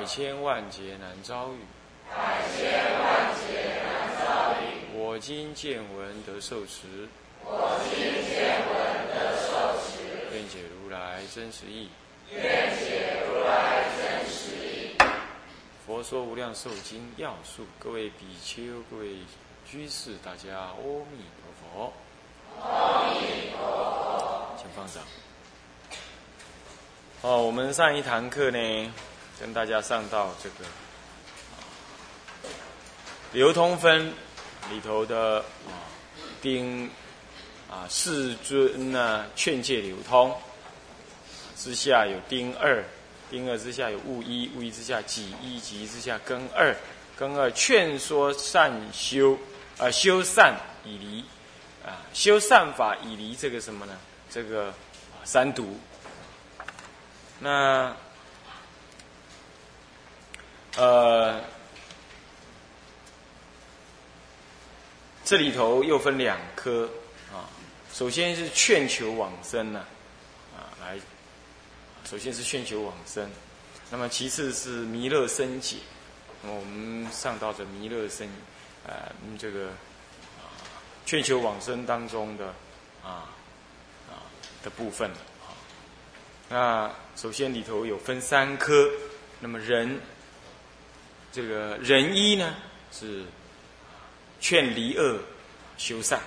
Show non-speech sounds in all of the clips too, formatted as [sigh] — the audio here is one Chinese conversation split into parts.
百千万劫难遭遇。百千万劫难遭遇。我今见闻得受持。我今见闻得受持。愿解如来真实义。愿解如来真实义。佛说无量寿经要素，各位比丘、各位居士，大家阿弥陀佛。阿弥陀佛。请放掌。哦，我们上一堂课呢，跟大家上到这个流通分里头的啊丁啊世尊呢劝诫流通之下有丁二，丁二之下有戊一，戊一之下己一，己一之下庚二，庚二劝说善修啊修善以离啊修善法以离这个什么呢？这个三毒。那呃。这里头又分两科啊，首先是劝求往生呢，啊，来，首先是劝求往生，那么其次是弥勒生解，我们上到这弥勒生，呃，这个啊，劝求往生当中的啊啊的部分啊，那首先里头有分三科，那么人，这个人一呢是。劝离恶修善，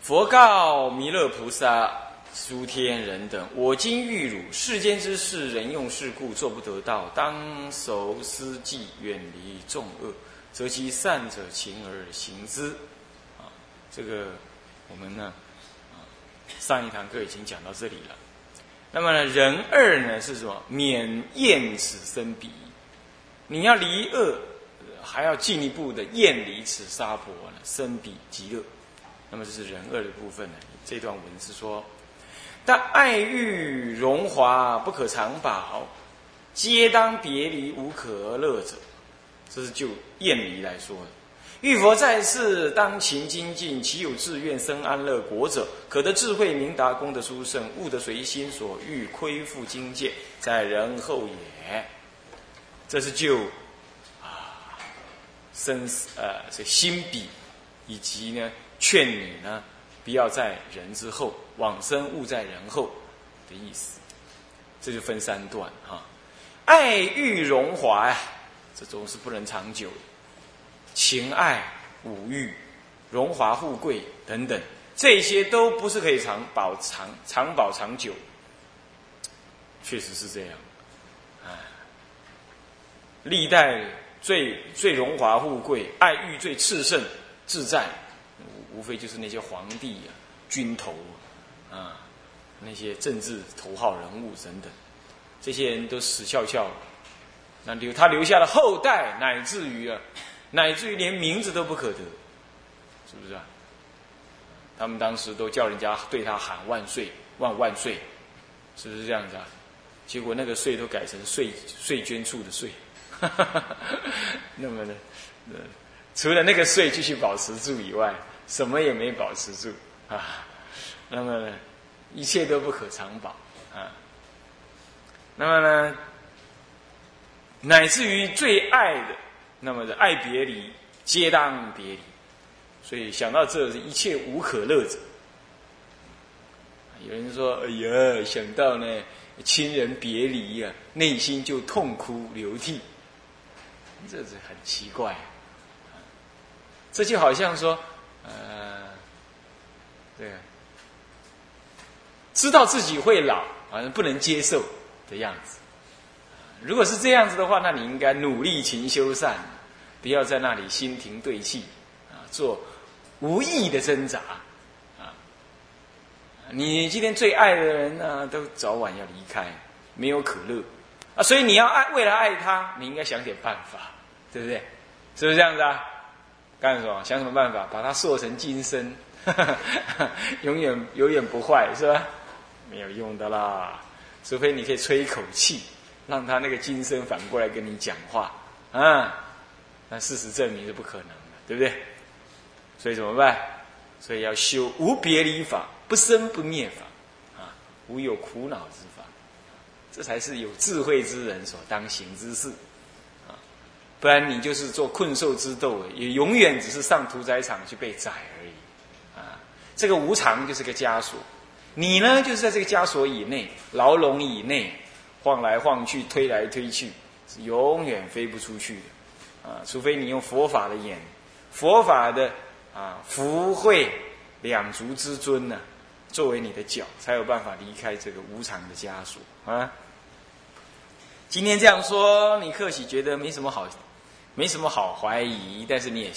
佛告弥勒菩萨、诸天人等：我今欲汝世间之事，人用事故做不得道，当熟思计，远离众恶，则其善者勤而行之。啊，这个我们呢，上一堂课已经讲到这里了。那么呢，人二呢是什么？免厌此生彼，你要离恶，还要进一步的厌离此沙婆呢，生彼极乐。那么这是人二的部分呢。这段文字说：但爱欲荣华不可长保，皆当别离无可乐者。这是就厌离来说的。欲佛在世，当勤精进，其有自愿生安乐国者，可得智慧明达，功德殊胜，悟得随心所欲，亏复精界，在人后也。这是就啊生死呃这心比，以及呢劝你呢不要在人之后往生，勿在人后的意思。这就分三段哈。爱欲荣华呀，这种是不能长久。情爱、五欲、荣华富贵等等，这些都不是可以长保长长保长久。确实是这样，哎，历代最最荣华富贵、爱欲最炽盛、自在，无非就是那些皇帝啊、军头啊、那些政治头号人物等等，这些人都死翘翘了，那留他留下了后代，乃至于啊。乃至于连名字都不可得，是不是啊？他们当时都叫人家对他喊万岁、万万岁，是不是这样子啊？结果那个税都改成税税捐处的税，那么呢，除了那个税继续保持住以外，什么也没保持住啊。那么呢，一切都不可长保啊。那么呢，乃至于最爱的。那么的爱别离，皆当别离。所以想到这，一切无可乐者。有人说：“哎呀，想到呢，亲人别离呀，内心就痛哭流涕。”这是很奇怪。这就好像说，呃，对，知道自己会老，好像不能接受的样子。如果是这样子的话，那你应该努力勤修善。不要在那里心停对气，啊，做无意的挣扎，啊，你今天最爱的人呢，都早晚要离开，没有可乐啊，所以你要爱，为了爱他，你应该想点办法，对不对？是不是这样子啊？干什么？想什么办法？把它塑成金身，[laughs] 永远永远不坏，是吧？没有用的啦，除非你可以吹一口气，让他那个金身反过来跟你讲话啊。那事实证明是不可能的，对不对？所以怎么办？所以要修无别离法，不生不灭法，啊，无有苦恼之法，这才是有智慧之人所当行之事，啊，不然你就是做困兽之斗，也永远只是上屠宰场去被宰而已，啊，这个无常就是个枷锁，你呢就是在这个枷锁以内，牢笼以内，晃来晃去，推来推去，是永远飞不出去的，啊，除非你用佛法的眼，佛法的。啊，福慧两足之尊呢，作为你的脚，才有办法离开这个无常的枷锁啊。今天这样说，你客喜觉得没什么好，没什么好怀疑，但是你也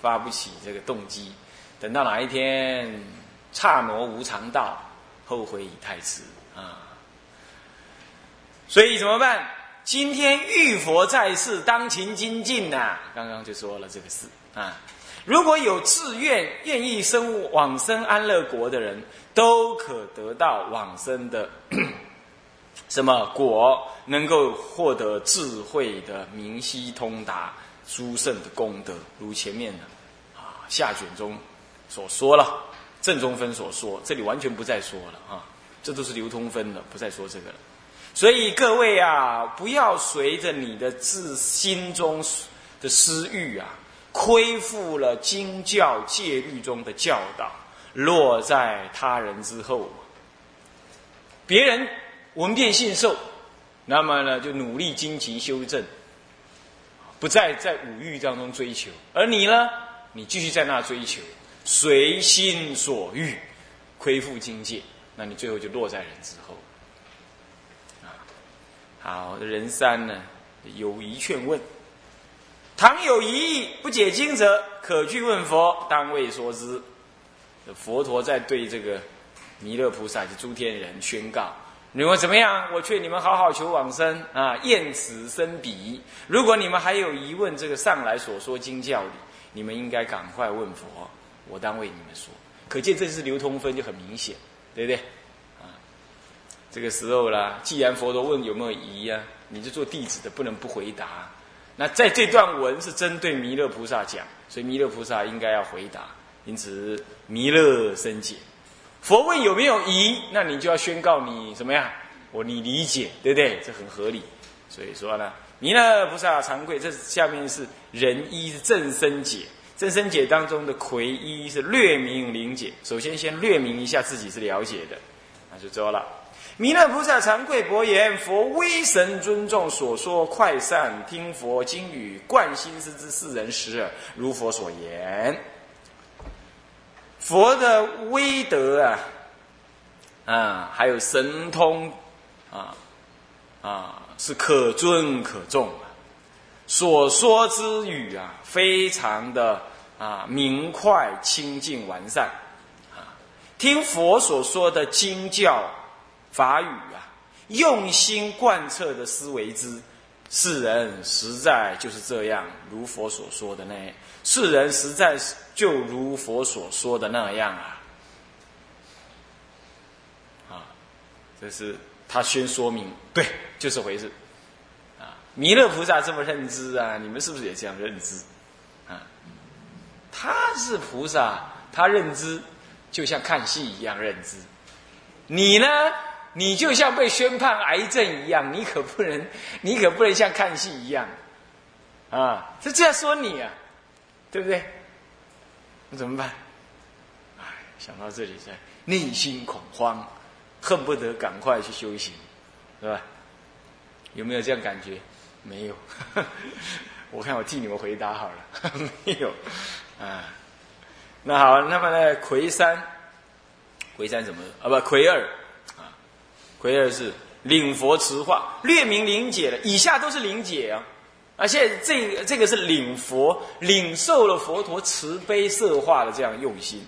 发不起这个动机。等到哪一天刹挪无常道，后悔已太迟啊。所以怎么办？今天遇佛在世，当勤精进呐。刚刚就说了这个事啊。如果有自愿愿意生往生安乐国的人，都可得到往生的 [clears throat] 什么果，能够获得智慧的明晰通达、殊胜的功德。如前面的啊下卷中所说了，正中分所说，这里完全不再说了啊，这都是流通分的，不再说这个了。所以各位啊，不要随着你的自心中的私欲啊。亏负了经教戒律中的教导，落在他人之后，别人闻变信受，那么呢就努力精勤修正，不再在五欲当中追求，而你呢，你继续在那追求，随心所欲，亏负经戒，那你最后就落在人之后。好，人三呢，有疑劝问。倘有疑义不解经者，可去问佛，当为说之。佛陀在对这个弥勒菩萨及诸天人宣告：你们怎么样？我劝你们好好求往生啊！厌此生彼。如果你们还有疑问，这个上来所说经教里，你们应该赶快问佛，我当为你们说。可见这是流通分就很明显，对不对？这个时候啦，既然佛陀问有没有疑呀，你就做弟子的不能不回答。那在这段文是针对弥勒菩萨讲，所以弥勒菩萨应该要回答。因此弥勒生解，佛问有没有疑，那你就要宣告你怎么样？我你理解，对不对？这很合理。所以说呢，弥勒菩萨惭愧，这下面是仁一是正生解，正生解当中的魁一是略明灵解。首先先略明一下自己是了解的，就走了。弥勒菩萨惭愧薄言：“佛威神尊重所说，快善听佛经语，贯心思之世人时。如佛所言，佛的威德啊，啊，还有神通啊，啊，是可尊可重啊。所说之语啊，非常的啊明快、清净、完善。听佛所说的经教。”法语啊，用心贯彻的思维之，世人实在就是这样，如佛所说的那样。世人实在是就如佛所说的那样啊，啊，这是他先说明，对，就是回事。啊，弥勒菩萨这么认知啊，你们是不是也这样认知？啊，他是菩萨，他认知就像看戏一样认知，你呢？你就像被宣判癌症一样，你可不能，[laughs] 你可不能像看戏一样，啊，是这样说你啊，对不对？那怎么办？哎，想到这里，在内心恐慌，恨不得赶快去修行，是吧？有没有这样感觉？没有，[laughs] 我看我替你们回答好了，[laughs] 没有，啊，那好，那么呢？魁三，魁三怎么？啊，不，魁二。啊魁二是领佛持化，略明灵解了。以下都是灵解啊，而且这这个是领佛领受了佛陀慈悲摄化的这样用心。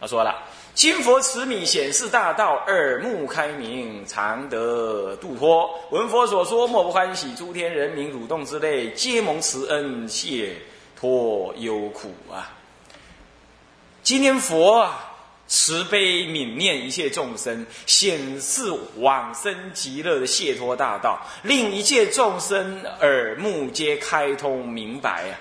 他说了：金佛慈悯显示大道，耳目开明，常得度脱。闻佛所说，莫不欢喜。诸天人民蠕动之类，皆蒙慈恩，解脱忧苦啊！今天佛啊，慈悲悯念一切众生，显示往生极乐的解脱大道，令一切众生耳目皆开通明白啊！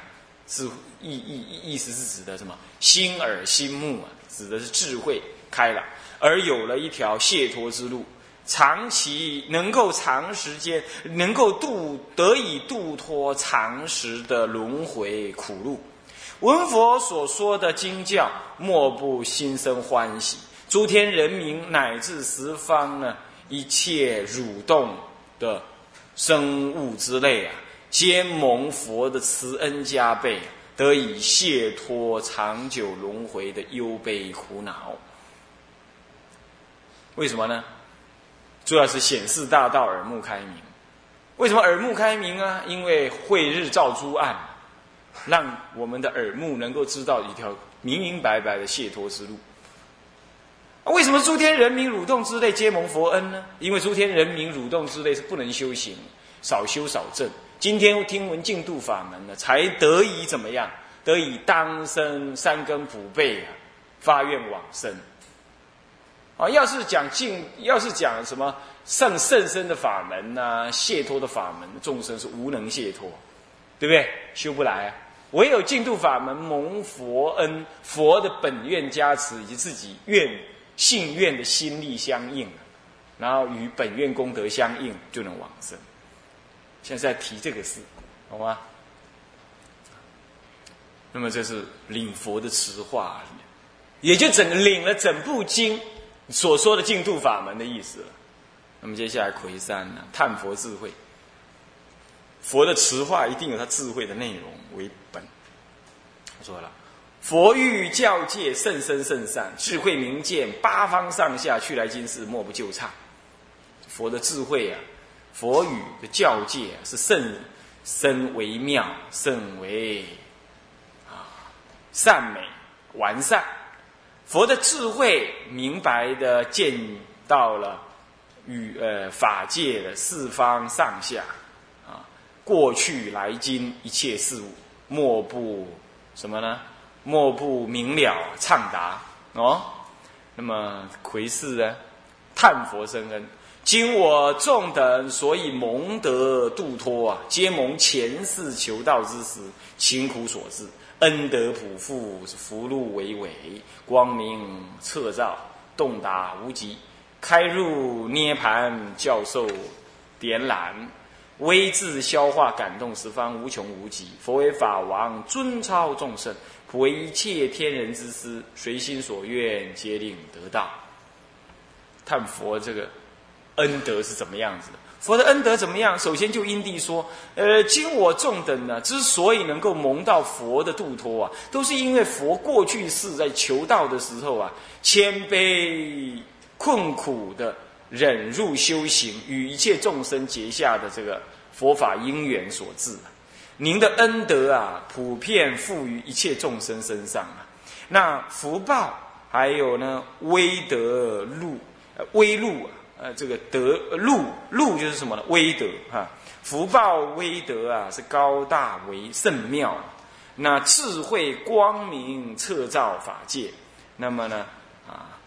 是意意意思是指的什么？心耳心目啊！指的是智慧开了，而有了一条解脱之路，长期能够长时间能够度得以度脱长时的轮回苦路。闻佛所说的经教，莫不心生欢喜。诸天人民乃至十方呢，一切蠕动的生物之类啊，皆蒙佛的慈恩加倍。得以解脱长久轮回的忧悲苦恼，为什么呢？主要是显示大道，耳目开明。为什么耳目开明啊？因为慧日照诸暗，让我们的耳目能够知道一条明明白白的解脱之路。为什么诸天人民蠕动之类皆蒙佛恩呢？因为诸天人民蠕动之类是不能修行，少修少正。今天听闻净度法门呢，才得以怎么样？得以当生三根普被啊，发愿往生。啊，要是讲净，要是讲什么圣圣身的法门呐，解脱的法门，众生是无能解脱，对不对？修不来啊。唯有净度法门蒙佛恩，佛的本愿加持以及自己愿信愿的心力相应，然后与本愿功德相应，就能往生。现在提这个事，好吗？那么这是领佛的词话，也就整领了整部经所说的净土法门的意思了。那么接下来魁山呢，探佛智慧，佛的词话一定有他智慧的内容为本。他说了，佛欲教界甚深甚善，智慧明见八方上下去来今世莫不就差。佛的智慧啊。佛语的教界是甚深微妙，甚为啊善美完善。佛的智慧明白的见到了与呃法界的四方上下过去来今一切事物，莫不什么呢？莫不明了畅达哦。那么魁世呢？探佛生恩。今我众等所以蒙得度脱啊，皆蒙前世求道之时勤苦所致，恩德普覆，福禄伟伟，光明彻照，洞达无极，开入涅盘，教授点览，威智消化感动十方无穷无极。佛为法王，尊超众圣，普为一切天人之师，随心所愿，皆令得道。叹佛这个。恩德是怎么样子的？佛的恩德怎么样？首先就因地说，呃，今我众等呢，之所以能够蒙到佛的度脱啊，都是因为佛过去世在求道的时候啊，谦卑困苦的忍辱修行，与一切众生结下的这个佛法因缘所致。您的恩德啊，普遍赋予一切众生身上啊，那福报还有呢，威德禄，威禄啊。呃，这个德禄禄就是什么呢？威德哈，福报威德啊，是高大为圣妙。那智慧光明彻照法界，那么呢啊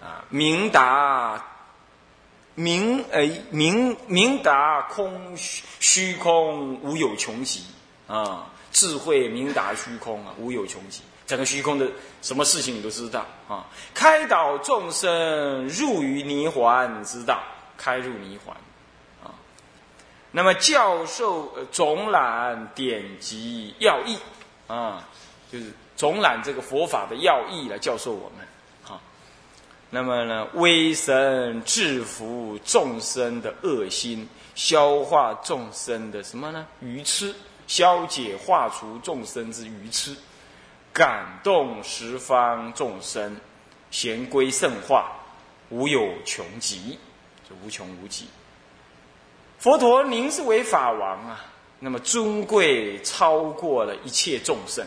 啊明达明呃明明达空虚虚空无有穷极啊，智慧明达虚空啊，无有穷极。整个虚空的什么事情你都知道啊！开导众生入于泥环之道，开入泥环啊。那么教授呃总览典籍要义啊，就是总览这个佛法的要义来教授我们。那么呢，威神制服众生的恶心，消化众生的什么呢？愚痴，消解化除众生之愚痴。感动十方众生，贤归圣化，无有穷极，就无穷无极。佛陀，您是为法王啊，那么尊贵超过了一切众生，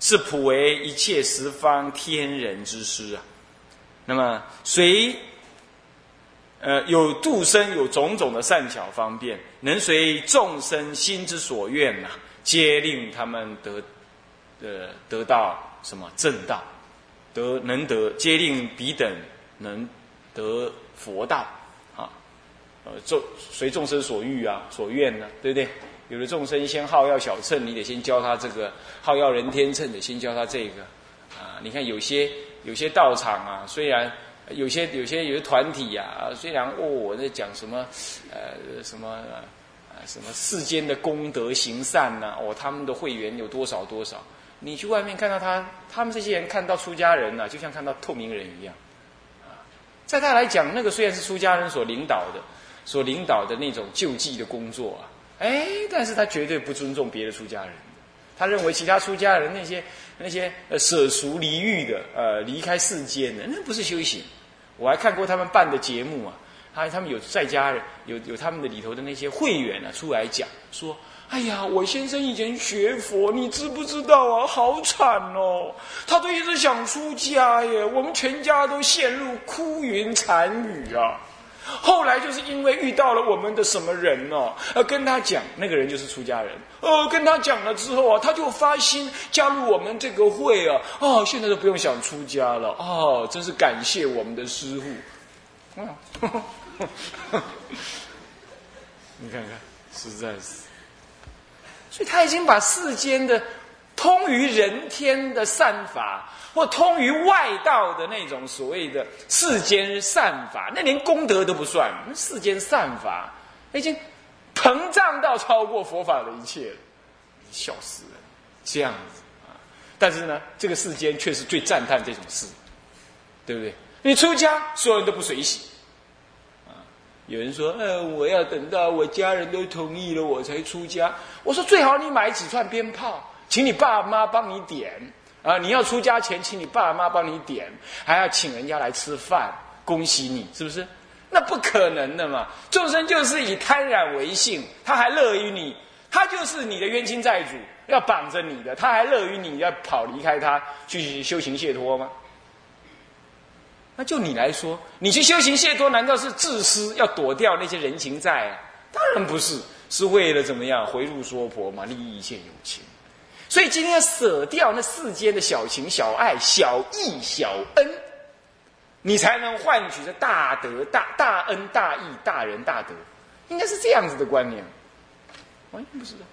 是普为一切十方天人之师啊。那么随呃有度生有种种的善巧方便，能随众生心之所愿呐，皆令他们得呃得到什么正道，得能得皆令彼等能得佛道啊。呃，众随众生所欲啊，所愿呢，对不对？有的众生先好要小乘，你得先教他这个；好要人天乘，得先教他这个。啊，你看有些有些道场啊，虽然有些有些有些团体呀，虽然哦我在讲什么，呃什么啊什么世间的功德行善呐，哦他们的会员有多少多少，你去外面看到他，他们这些人看到出家人呐，就像看到透明人一样。啊，在他来讲，那个虽然是出家人所领导的。所领导的那种救济的工作啊，哎，但是他绝对不尊重别的出家人，他认为其他出家人那些那些呃舍俗离欲的，呃离开世间的，那不是修行。我还看过他们办的节目啊，还他们有在家人有有他们的里头的那些会员啊出来讲说，哎呀，我先生以前学佛，你知不知道啊？好惨哦，他都一直想出家耶，我们全家都陷入哭云惨雨啊。后来就是因为遇到了我们的什么人哦，呃，跟他讲，那个人就是出家人，呃，跟他讲了之后啊，他就发心加入我们这个会啊，哦，现在都不用想出家了，哦，真是感谢我们的师傅，[laughs] 你看看，实在是，所以他已经把世间的通于人天的善法。或通于外道的那种所谓的世间善法，那连功德都不算。世间善法已经膨胀到超过佛法的一切了，笑死人！这样子啊，但是呢，这个世间却是最赞叹这种事，对不对？你出家，所有人都不随喜。有人说：“呃，我要等到我家人都同意了，我才出家。”我说：“最好你买几串鞭炮，请你爸妈帮你点。”啊！你要出家前，请你爸妈帮你点，还要请人家来吃饭，恭喜你，是不是？那不可能的嘛！众生就是以贪染为性，他还乐于你，他就是你的冤亲债主，要绑着你的，他还乐于你要跑离开他去修行解脱吗？那就你来说，你去修行解脱，难道是自私，要躲掉那些人情债啊？当然不是，是为了怎么样回入娑婆嘛，利益一切有情。所以今天要舍掉那世间的小情小爱、小义小恩，你才能换取这大德、大大恩、大义、大仁大德，应该是这样子的观念。完全不知道。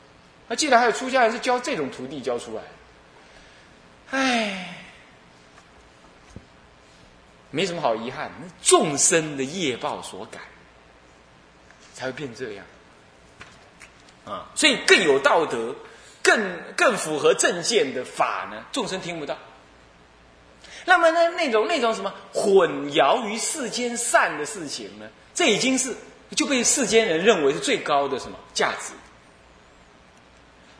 那既然还有出家人是教这种徒弟教出来，唉，没什么好遗憾。那众生的业报所感，才会变这样。啊，所以更有道德。更更符合正见的法呢，众生听不到。那么呢，那种那种什么混淆于世间善的事情呢，这已经是就被世间人认为是最高的什么价值。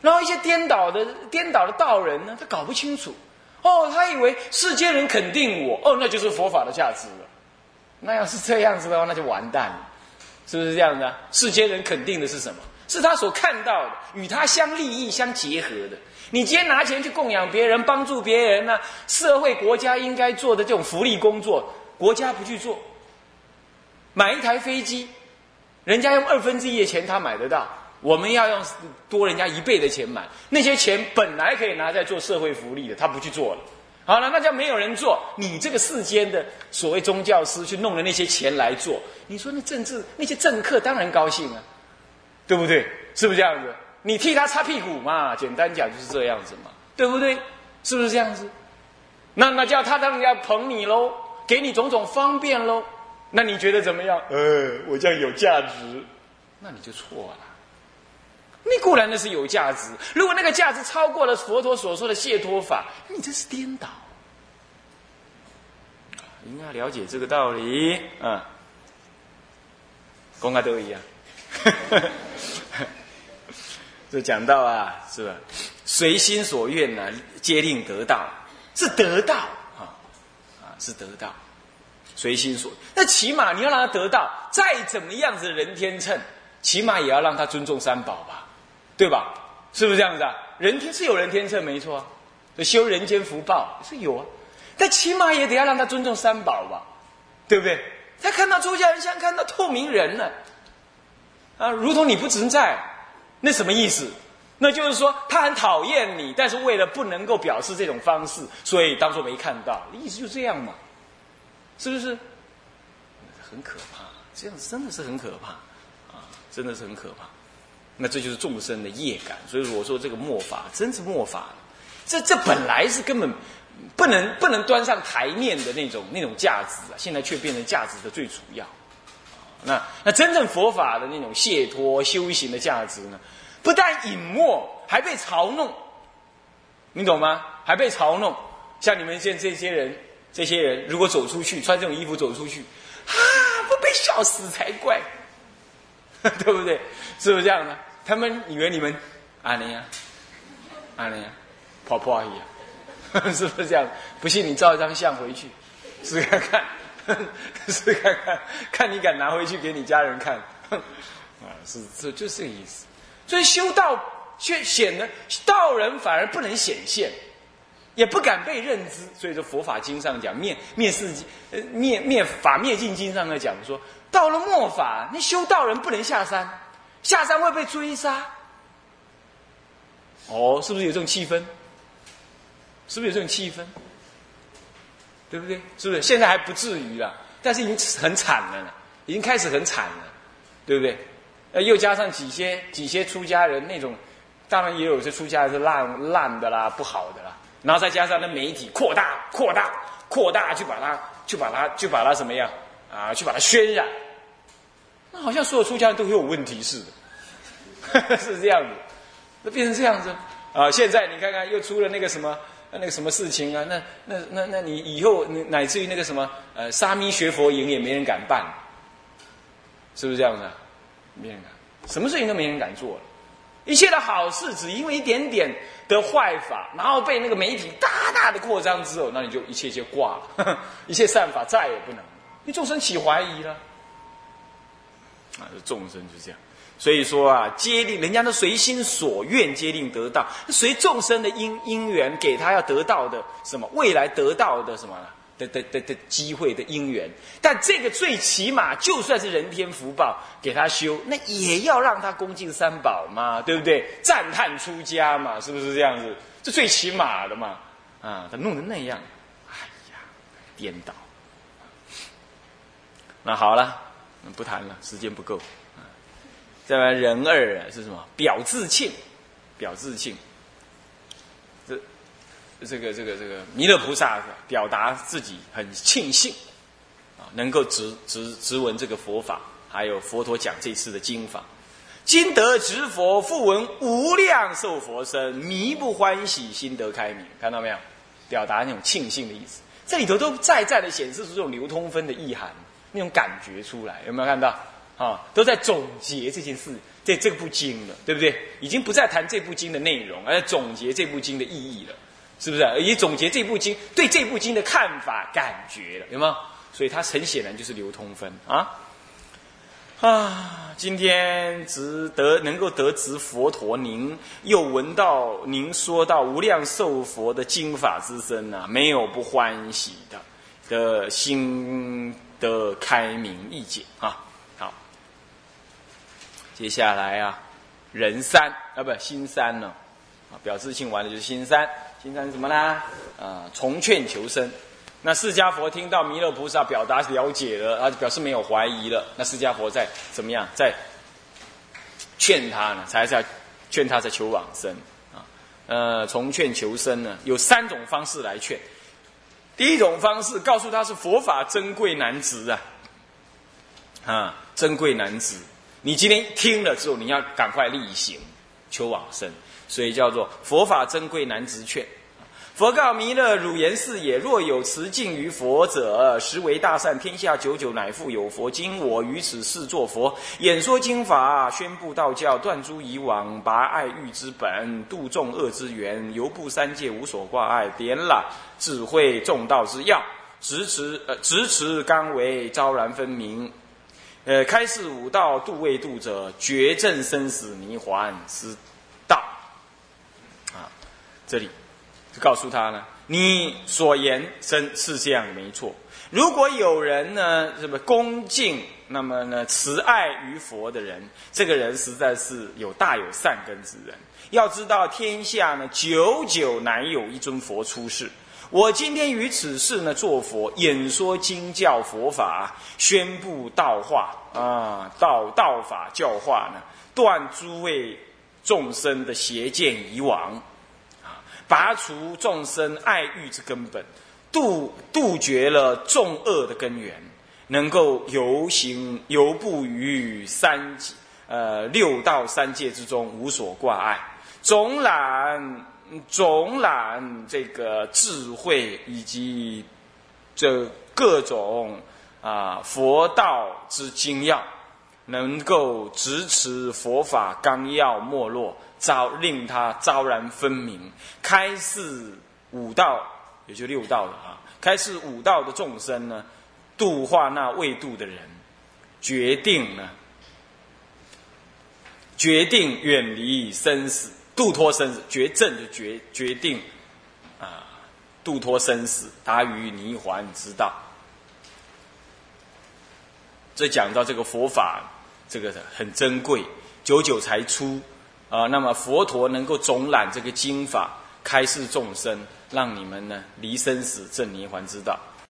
然后一些颠倒的颠倒的道人呢，他搞不清楚，哦，他以为世间人肯定我，哦，那就是佛法的价值了。那要是这样子的话，那就完蛋了，是不是这样的？世间人肯定的是什么？是他所看到的，与他相利益相结合的。你今天拿钱去供养别人、帮助别人呢？社会国家应该做的这种福利工作，国家不去做。买一台飞机，人家用二分之一的钱他买得到，我们要用多人家一倍的钱买。那些钱本来可以拿在做社会福利的，他不去做了。好了，那叫没有人做。你这个世间的所谓宗教师去弄了那些钱来做，你说那政治那些政客当然高兴啊。对不对？是不是这样子？你替他擦屁股嘛？简单讲就是这样子嘛，对不对？是不是这样子？那那叫他当然要捧你喽，给你种种方便喽。那你觉得怎么样？呃，我这样有价值，那你就错了。你固然那是有价值，如果那个价值超过了佛陀所说的解脱法，你这是颠倒。应该了解这个道理嗯，公开都一样。[laughs] 就讲到啊，是吧？随心所愿呢，皆令得到，是得到啊，啊，是得到。随心所，那起码你要让他得到，再怎么样子人天秤，起码也要让他尊重三宝吧，对吧？是不是这样子啊？人天是有人天秤，没错啊，修人间福报是有啊，但起码也得要让他尊重三宝吧，对不对？他看到出家人像看到透明人了，啊如同你不存在，那什么意思？那就是说他很讨厌你，但是为了不能够表示这种方式，所以当做没看到，意思就这样嘛，是不是？很可怕，这样真的是很可怕，啊，真的是很可怕。那这就是众生的业感，所以我说这个末法真是末法，这这本来是根本不能不能端上台面的那种那种价值啊，现在却变成价值的最主要。那那真正佛法的那种解脱修行的价值呢，不但隐没，还被嘲弄，你懂吗？还被嘲弄。像你们现这些人，这些人如果走出去穿这种衣服走出去，啊，不被笑死才怪，[laughs] 对不对？是不是这样的？他们以为你们阿尼呀，阿尼呀，跑跑而已，[laughs] 是不是这样？不信你照一张相回去试看看，[laughs] 试看看，看你敢拿回去给你家人看，[laughs] 啊，是这就是这个意思。所以修道却显得道人反而不能显现，也不敢被认知。所以说佛法经上讲灭灭世呃灭灭法灭尽经上在讲说，到了末法，那修道人不能下山。下山会被追杀，哦，是不是有这种气氛？是不是有这种气氛？对不对？是不是？现在还不至于了，但是已经很惨了呢，已经开始很惨了，对不对？呃，又加上几些几些出家人那种，当然也有些出家人是烂烂的啦，不好的啦，然后再加上那媒体扩大、扩大、扩大，就把它、就把它、就把它怎么样啊？去把它渲染。那好像所有出家人都有问题似的，[laughs] 是这样子，那变成这样子啊！现在你看看又出了那个什么那个什么事情啊？那那那那你以后乃至于那个什么呃沙弥学佛营也没人敢办，是不是这样子？啊没人敢，什么事情都没人敢做了。一切的好事只因为一点点的坏法，然后被那个媒体大大的扩张之后，那你就一切就挂了，[laughs] 一切善法再也不能，你众生起怀疑了。啊，众生就这样，所以说啊，接令人家都随心所愿，接令得到，随众生的因因缘，给他要得到的什么，未来得到的什么的的的的机会的因缘。但这个最起码，就算是人天福报，给他修，那也要让他恭敬三宝嘛，对不对？赞叹出家嘛，是不是这样子？这最起码的嘛，啊，他弄得那样，哎呀，颠倒。那好了。不谈了，时间不够。再来人二啊，是什么？表自庆，表自庆。这这个这个这个弥勒菩萨表达自己很庆幸啊，能够直直直闻这个佛法，还有佛陀讲这次的经法。今得直佛，复闻无量寿佛身，弥不欢喜，心得开明。看到没有？表达那种庆幸的意思。这里头都在在的显示出这种流通分的意涵。那种感觉出来，有没有看到？啊，都在总结这件事，这这部经了，对不对？已经不再谈这部经的内容，而总结这部经的意义了，是不是？也总结这部经对这部经的看法、感觉了，有没有？所以它很显然就是流通分啊啊！今天值得能够得知佛陀，您又闻到您说到无量寿佛的经法之身啊，没有不欢喜的的心。的开明意见啊，接下来啊，人三啊，不，心三呢，啊，表示性完了就是心三，心三是什么呢？啊，重劝求生。那释迦佛听到弥勒菩萨表达了解了，啊，表示没有怀疑了。那释迦佛在怎么样？在劝他呢？才是要劝他在求往生啊。呃，重劝求生呢，有三种方式来劝。第一种方式，告诉他是佛法珍贵难值啊，啊，珍贵难值。你今天听了之后，你要赶快力行，求往生，所以叫做佛法珍贵难值劝。佛告弥勒：汝言是也。若有持敬于佛者，实为大善。天下久久乃复有佛。今我于此世作佛，演说经法，宣布道教，断诸以往，拔爱欲之本，度众恶之源，犹布三界无所挂碍，点览智慧众道之要，直持呃直持刚为昭然分明，呃开示五道度未度者，绝证生死迷幻之道。啊，这里。就告诉他呢，你所言真是这样没错。如果有人呢，什么恭敬，那么呢，慈爱于佛的人，这个人实在是有大有善根之人。要知道，天下呢，久久难有一尊佛出世。我今天于此世呢，做佛演说经教佛法，宣布道化啊，道道法教化呢，断诸位众生的邪见以往，啊，拔除众生爱欲之根本。杜杜绝了众恶的根源，能够游行游步于三界呃六道三界之中，无所挂碍，总览总览这个智慧以及这各种啊佛道之精要，能够直持佛法纲要没落，昭令他昭然分明，开示五道。也就六道了啊！开示五道的众生呢，度化那未度的人，决定呢，决定远离生死，度脱生死，决正就决决定啊，度脱生死，达于泥环之道。这讲到这个佛法，这个很珍贵，久久才出啊。那么佛陀能够总揽这个经法，开示众生。让你们呢离生死正涅槃之道。